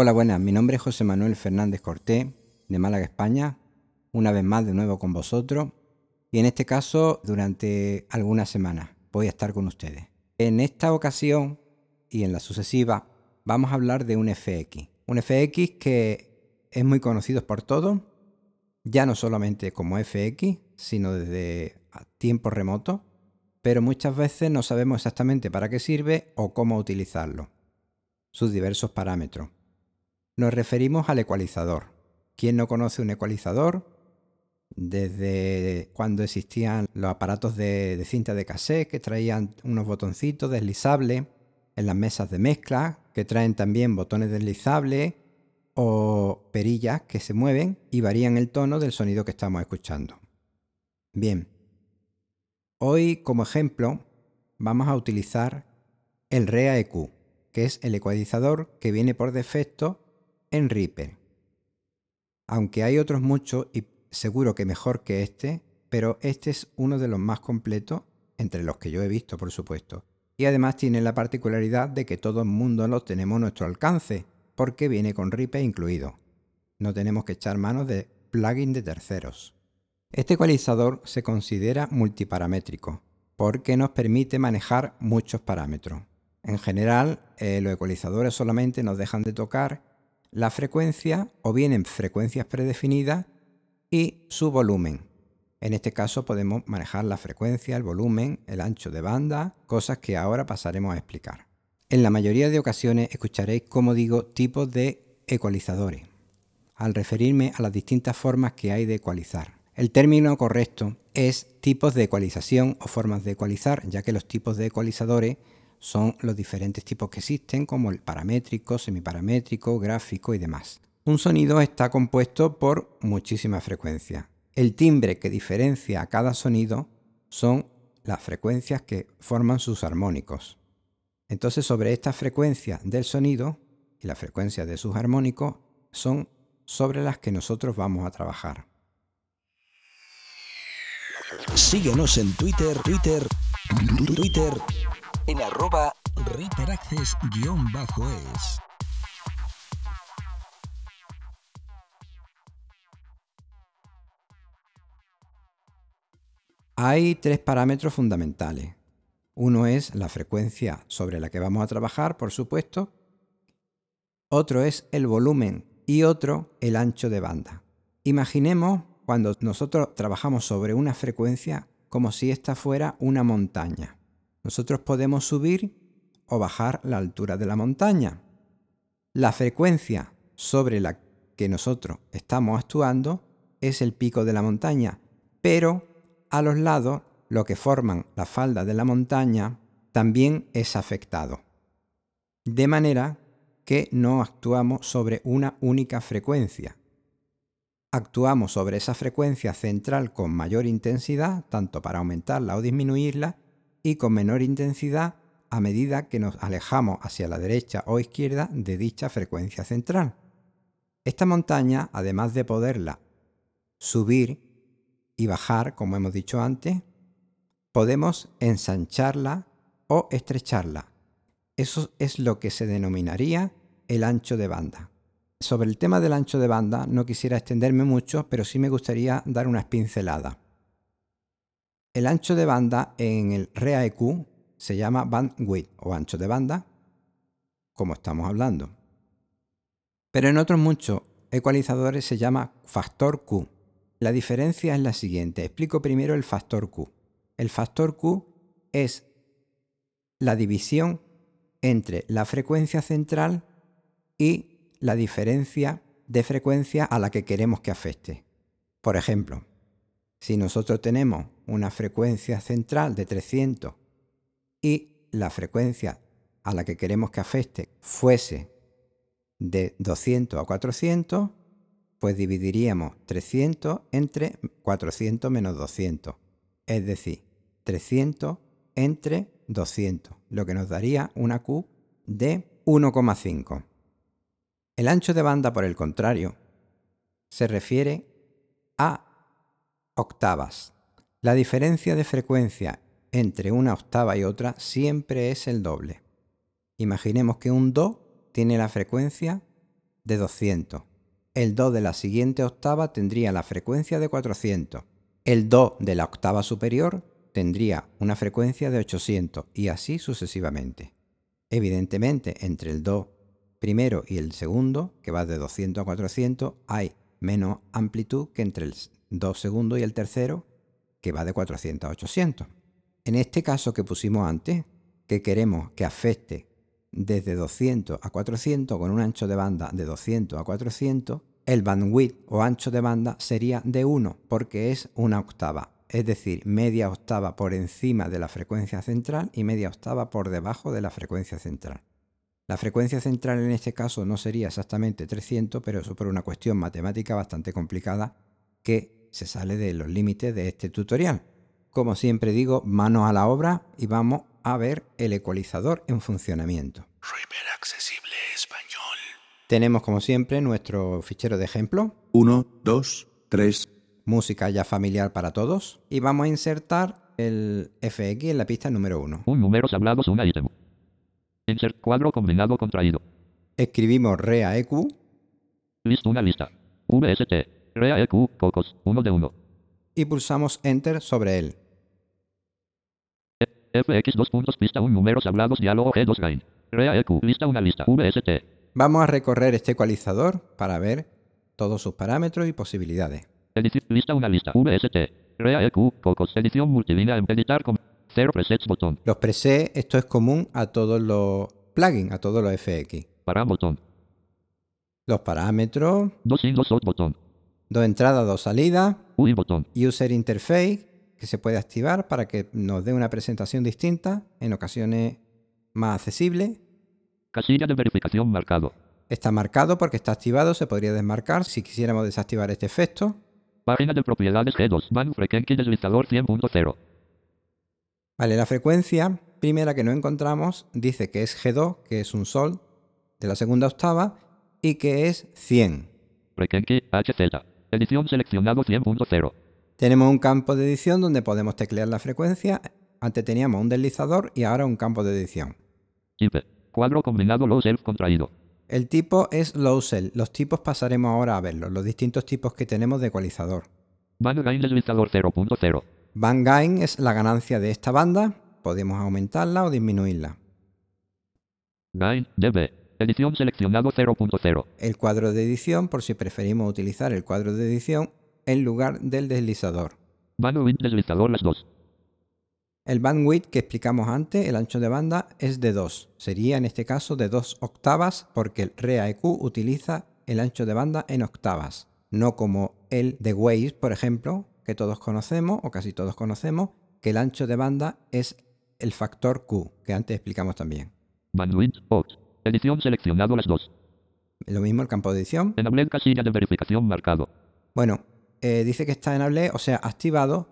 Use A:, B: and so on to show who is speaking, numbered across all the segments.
A: Hola, buenas. Mi nombre es José Manuel Fernández Cortés, de Málaga, España. Una vez más de nuevo con vosotros. Y en este caso, durante algunas semanas, voy a estar con ustedes. En esta ocasión y en la sucesiva, vamos a hablar de un FX. Un FX que es muy conocido por todos, ya no solamente como FX, sino desde tiempo remoto, pero muchas veces no sabemos exactamente para qué sirve o cómo utilizarlo. Sus diversos parámetros. Nos referimos al ecualizador. ¿Quién no conoce un ecualizador? Desde cuando existían los aparatos de, cinta de cassette que traían unos botoncitos deslizables en las mesas de mezcla, que traen también botones deslizables o perillas que se mueven y varían el tono del sonido que estamos escuchando. Bien, hoy como ejemplo vamos a utilizar el REA-EQ, que es el ecualizador que viene por defecto en Reaper. Aunque hay otros muchos y seguro que mejor que este, pero este es uno de los más completos entre los que yo he visto, por supuesto. Y además tiene la particularidad de que todo el mundo lo tenemos a nuestro alcance, porque viene con Reaper incluido. No tenemos que echar manos de plugin de terceros. Este ecualizador se considera multiparamétrico, porque nos permite manejar muchos parámetros. En general, eh, los ecualizadores solamente nos dejan de tocar la frecuencia o bien en frecuencias predefinidas y su volumen. En este caso podemos manejar la frecuencia, el volumen, el ancho de banda, cosas que ahora pasaremos a explicar. En la mayoría de ocasiones escucharéis, como digo, tipos de ecualizadores, al referirme a las distintas formas que hay de ecualizar. El término correcto es tipos de ecualización o formas de ecualizar, ya que los tipos de ecualizadores son los diferentes tipos que existen, como el paramétrico, semiparamétrico, gráfico y demás. Un sonido está compuesto por muchísimas frecuencias. El timbre que diferencia a cada sonido son las frecuencias que forman sus armónicos. Entonces, sobre estas frecuencias del sonido y las frecuencias de sus armónicos son sobre las que nosotros vamos a trabajar.
B: Síguenos en Twitter, Twitter, Twitter en arroba riperaccess es
A: Hay tres parámetros fundamentales. Uno es la frecuencia sobre la que vamos a trabajar, por supuesto. Otro es el volumen y otro el ancho de banda. Imaginemos cuando nosotros trabajamos sobre una frecuencia como si esta fuera una montaña. Nosotros podemos subir o bajar la altura de la montaña. La frecuencia sobre la que nosotros estamos actuando es el pico de la montaña, pero a los lados, lo que forman la falda de la montaña, también es afectado. De manera que no actuamos sobre una única frecuencia. Actuamos sobre esa frecuencia central con mayor intensidad, tanto para aumentarla o disminuirla, y con menor intensidad a medida que nos alejamos hacia la derecha o izquierda de dicha frecuencia central. Esta montaña, además de poderla subir y bajar, como hemos dicho antes, podemos ensancharla o estrecharla. Eso es lo que se denominaría el ancho de banda. Sobre el tema del ancho de banda no quisiera extenderme mucho, pero sí me gustaría dar unas pinceladas. El ancho de banda en el REA-EQ se llama bandwidth o ancho de banda, como estamos hablando. Pero en otros muchos ecualizadores se llama factor Q. La diferencia es la siguiente. Explico primero el factor Q. El factor Q es la división entre la frecuencia central y la diferencia de frecuencia a la que queremos que afecte. Por ejemplo, si nosotros tenemos una frecuencia central de 300 y la frecuencia a la que queremos que afecte fuese de 200 a 400, pues dividiríamos 300 entre 400 menos 200. Es decir, 300 entre 200, lo que nos daría una Q de 1,5. El ancho de banda, por el contrario, se refiere a octavas. La diferencia de frecuencia entre una octava y otra siempre es el doble. Imaginemos que un Do tiene la frecuencia de 200. El Do de la siguiente octava tendría la frecuencia de 400. El Do de la octava superior tendría una frecuencia de 800 y así sucesivamente. Evidentemente, entre el Do primero y el segundo, que va de 200 a 400, hay menos amplitud que entre el Do segundo y el tercero, que va de 400 a 800. En este caso que pusimos antes, que queremos que afecte desde 200 a 400 con un ancho de banda de 200 a 400, el bandwidth o ancho de banda sería de 1 porque es una octava, es decir, media octava por encima de la frecuencia central y media octava por debajo de la frecuencia central. La frecuencia central en este caso no sería exactamente 300, pero eso por una cuestión matemática bastante complicada que se sale de los límites de este tutorial. Como siempre digo, manos a la obra y vamos a ver el ecualizador en funcionamiento.
B: accesible español.
A: Tenemos como siempre nuestro fichero de ejemplo.
B: 1, 2, 3.
A: Música ya familiar para todos. Y vamos a insertar el FX en la pista número 1.
C: Un números hablados, un ítem. Insert cuadro combinado contraído.
A: Escribimos REAEQ.
C: Listo una lista. VST. REAEQ, cocos, 1 de 1.
A: Y pulsamos Enter sobre él.
C: FX 2 puntos pista 1 números hablados diálogo G2 gain. REAEQ lista una lista VST.
A: Vamos a recorrer este ecualizador para ver todos sus parámetros y posibilidades.
C: Edición lista una lista VST. REAEQ cocos edición multilínea editar con 0 presets botón.
A: Los presets, esto es común a todos los plugins, a todos los FX.
C: Para botón.
A: Los parámetros,
C: Dos dos out botón.
A: Dos entradas, dos salidas,
C: UI botón.
A: User Interface, que se puede activar para que nos dé una presentación distinta, en ocasiones más accesible.
C: Casilla de verificación marcado.
A: Está marcado porque está activado, se podría desmarcar si quisiéramos desactivar este efecto.
C: Página de propiedades G2. Band frequency deslizador 100.0.
A: Vale, la frecuencia primera que no encontramos dice que es G2, que es un sol de la segunda octava, y que es 100.
C: Frequency HZ. Edición seleccionado 100.0.
A: Tenemos un campo de edición donde podemos teclear la frecuencia. Antes teníamos un deslizador y ahora un campo de edición.
C: Cuadro combinado low self contraído.
A: El tipo es low cell. Los tipos pasaremos ahora a verlos, los distintos tipos que tenemos de ecualizador.
C: Band gain deslizador 0.0.
A: Band gain es la ganancia de esta banda. Podemos aumentarla o disminuirla.
C: Gain DB. Edición seleccionado 0.0.
A: El cuadro de edición, por si preferimos utilizar el cuadro de edición en lugar del deslizador.
C: Bandwidth deslizador las 2.
A: El bandwidth que explicamos antes, el ancho de banda, es de 2. Sería en este caso de 2 octavas porque el REAEQ utiliza el ancho de banda en octavas, no como el de Waze, por ejemplo, que todos conocemos o casi todos conocemos, que el ancho de banda es el factor Q, que antes explicamos también.
C: Bandwidth opt. Edición seleccionado las 2.
A: Lo mismo el campo de edición.
C: Enable casilla de verificación marcado.
A: Bueno, eh, dice que está enable, o sea, activado,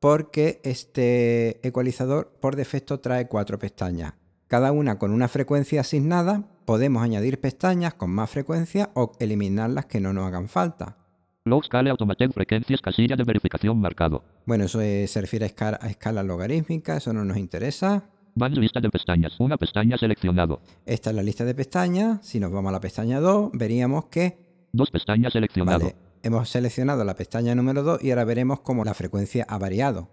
A: porque este ecualizador por defecto trae cuatro pestañas. Cada una con una frecuencia asignada, podemos añadir pestañas con más frecuencia o eliminar las que no nos hagan falta.
C: Low scale automatic frecuencias casilla de verificación marcado.
A: Bueno, eso es- se refiere a escala, a escala logarítmica, eso no nos interesa.
C: Band lista de pestañas. Una pestaña seleccionado.
A: Esta es la lista de pestañas. Si nos vamos a la pestaña 2, veríamos que
C: Dos pestañas seleccionado.
A: vale, hemos seleccionado la pestaña número 2 y ahora veremos cómo la frecuencia ha variado.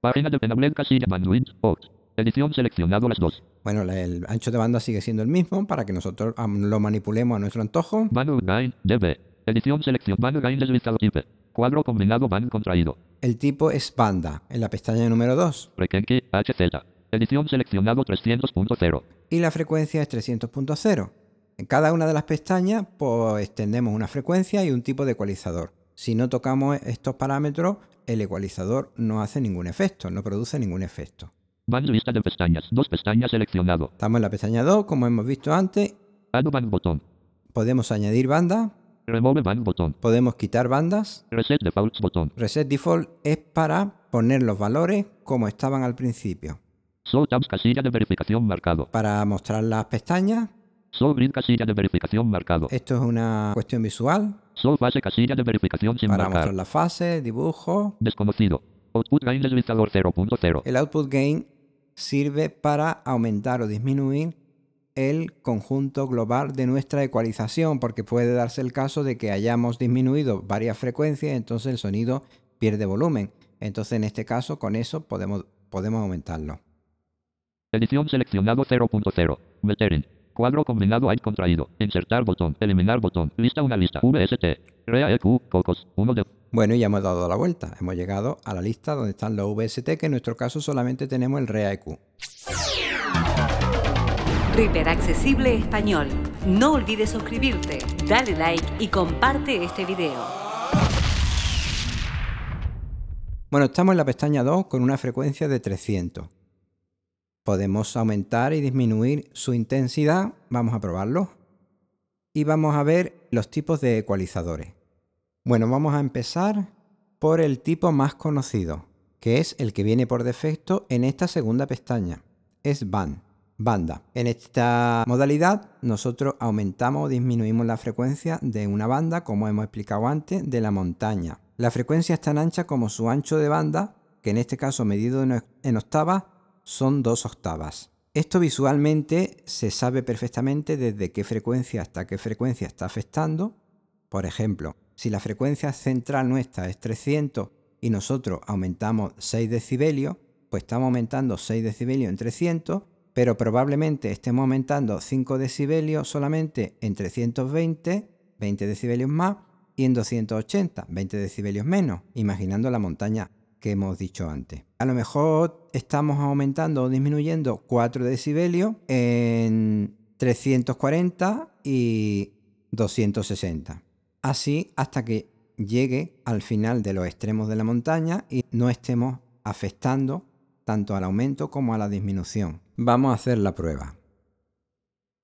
C: Página de enable casilla bandwidth opt. Edición seleccionado las 2.
A: Bueno, el ancho de banda sigue siendo el mismo para que nosotros lo manipulemos a nuestro antojo.
C: Band gain DB. Edición selección band gain deslizado IP. Cuadro combinado band contraído.
A: El tipo es banda en la pestaña número 2
C: Frequency HZ. Edición seleccionado 300.0.
A: y la frecuencia es 300.0. En cada una de las pestañas pues tenemos una frecuencia y un tipo de ecualizador. Si no tocamos estos parámetros, el ecualizador no hace ningún efecto, no produce ningún efecto.
C: Band lista de pestañas. Dos pestañas seleccionado.
A: Estamos en la pestaña 2, como hemos visto antes.
C: Add band botón.
A: Podemos añadir bandas,
C: Remove band botón.
A: podemos quitar bandas.
C: Reset defaults botón.
A: Reset Default es para poner los valores como estaban al principio.
C: Show tabs casilla de verificación marcado.
A: Para mostrar las pestañas,
C: Show grid casilla de verificación marcado.
A: esto es una cuestión visual.
C: Show fase casilla de verificación sin
A: Para
C: marcar.
A: mostrar la fase, dibujo.
C: Desconocido. Output gain deslizador 0.0.
A: El output gain sirve para aumentar o disminuir el conjunto global de nuestra ecualización, porque puede darse el caso de que hayamos disminuido varias frecuencias, entonces el sonido pierde volumen. Entonces, en este caso, con eso podemos, podemos aumentarlo.
C: Edición seleccionado 0.0. Metering. Cuadro combinado hay contraído. Insertar botón. Eliminar botón. Lista una lista. VST. Rea EQ. Cocos. 1 de.
A: Bueno, y ya hemos dado la vuelta. Hemos llegado a la lista donde están los VST, que en nuestro caso solamente tenemos el REAQ.
D: Reaper Accesible Español. No olvides suscribirte, dale like y comparte este video.
A: Bueno, estamos en la pestaña 2 con una frecuencia de 300. Podemos aumentar y disminuir su intensidad. Vamos a probarlo. Y vamos a ver los tipos de ecualizadores. Bueno, vamos a empezar por el tipo más conocido, que es el que viene por defecto en esta segunda pestaña. Es band, banda. En esta modalidad nosotros aumentamos o disminuimos la frecuencia de una banda, como hemos explicado antes, de la montaña. La frecuencia es tan ancha como su ancho de banda, que en este caso medido en octavas son dos octavas. Esto visualmente se sabe perfectamente desde qué frecuencia hasta qué frecuencia está afectando. Por ejemplo, si la frecuencia central nuestra es 300 y nosotros aumentamos 6 decibelios, pues estamos aumentando 6 decibelios en 300, pero probablemente estemos aumentando 5 decibelios solamente en 320, 20 decibelios más, y en 280, 20 decibelios menos, imaginando la montaña que hemos dicho antes. A lo mejor estamos aumentando o disminuyendo 4 decibelios en 340 y 260. Así hasta que llegue al final de los extremos de la montaña y no estemos afectando tanto al aumento como a la disminución. Vamos a hacer la prueba.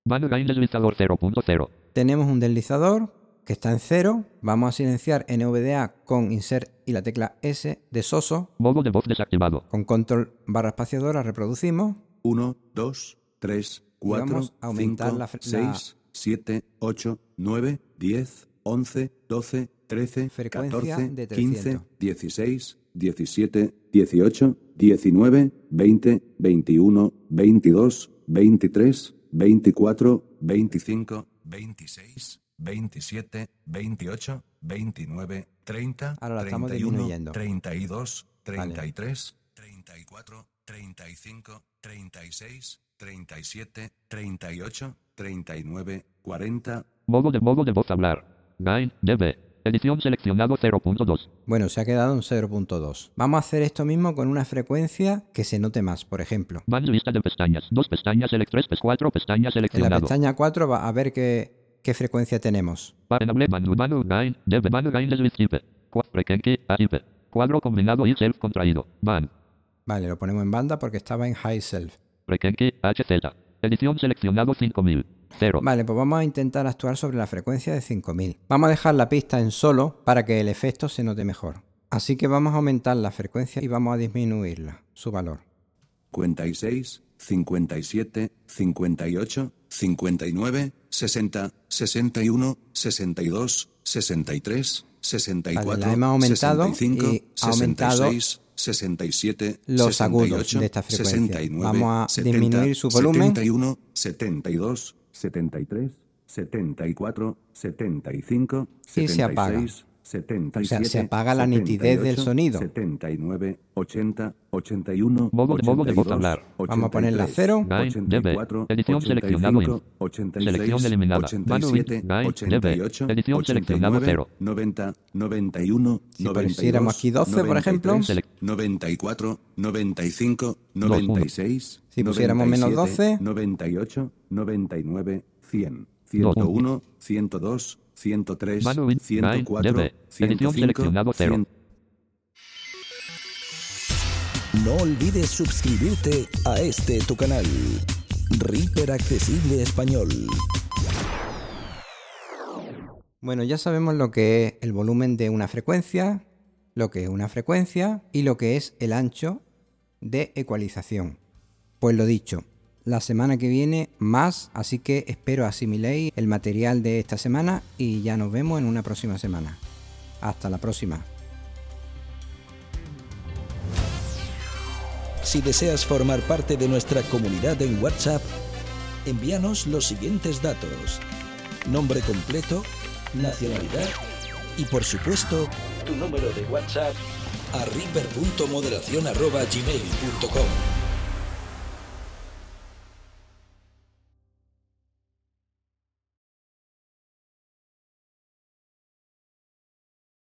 C: Band gain deslizador 0.0.
A: Tenemos un deslizador que está en cero. Vamos a silenciar NVDA con Insert y la tecla S de soso.
C: Modo de voz desactivado.
A: Con control barra espaciadora reproducimos.
E: 1, 2, 3, 4,
A: vamos a aumentar
E: 5,
A: la fre- la-
E: 6, 7, 8, 9, 10, 11, 12, 13,
A: Frecuencia
E: 14,
A: de
E: 15,
A: 300.
E: 16, 17, 18, 19, 20, 21, 22, 23, 24, 25, 26, 27, 28, 29, 30,
A: Ahora la estamos
E: 31,
A: disminuyendo.
E: 32,
A: Vale.
E: 33, 34, 35, 36, 37, 38, 39, 40,
C: Modo de modo de voz hablar. Gain. DB. Edición seleccionado 0.2.
A: Bueno, se ha quedado en 0.2. Vamos a hacer esto mismo con una frecuencia que se note más. Por ejemplo,
C: Band lista de pestañas. Dos pestañas select 3 4 pestañas
A: en la
C: seleccionado.
A: pestaña 4 va a ver qué, qué frecuencia tenemos.
C: Cuadro combinado y self contraído. Band.
A: Vale, lo ponemos en banda porque estaba en high self.
C: HZ. Edición seleccionado 5000. 0.
A: Vale, pues vamos a intentar actuar sobre la frecuencia de 5000. Vamos a dejar la pista en solo para que el efecto se note mejor. Así que vamos a aumentar la frecuencia y vamos a disminuirla, su valor.
E: 56, 57, 58, 59, 60, 61, 62, 63, 64,
A: Vale, hemos aumentado
E: 65,
A: y ha aumentado
E: 66, 67,
A: los agudos
E: 68,
A: de esta frecuencia.
E: 69,
A: Vamos a
E: 70,
A: disminuir su volumen.
E: 71, 72, 73, 74, 75,
A: Y se apaga.
E: 76, 77,
A: O sea, se apaga la nitidez del
E: 78,
A: sonido.
E: 79, 80, 81,
C: Modo de- modo de voz
E: 82,
C: hablar.
A: Vamos a ponerla a
E: 83,
A: cero.
C: Gain,
E: 84,
C: DB. Edición seleccionado
E: 85,
C: in.
E: 86,
C: Selección eliminada. Manu in.
E: 87,
C: Gain,
E: 88,
C: DB. Edición seleccionado
E: 89,
C: cero.
E: 90, 91,
A: Si
E: 92,
A: pusiéramos aquí 12, por ejemplo.
E: 93, 94, 95,
C: uno.
E: 96,
A: Si pusiéramos menos
E: 97,
A: 12.
E: 98, 99, 100,
C: Dos.
E: 101, 102, 103,
C: Manu in. Gain,
E: 104,
C: DB. Edición
E: 105,
C: seleccionado 0.
E: 100.
B: No olvides suscribirte a este tu canal. Reaper Accesible Español.
A: Bueno, ya sabemos lo que es el volumen de una frecuencia, lo que es una frecuencia y lo que es el ancho de ecualización. Pues lo dicho, la semana que viene más, así que espero asimiléis el material de esta semana y ya nos vemos en una próxima semana. Hasta la próxima.
B: Si deseas formar parte de nuestra comunidad en WhatsApp, envíanos los siguientes datos. Nombre completo, nacionalidad y por supuesto tu número de WhatsApp a river.moderación.gmail.com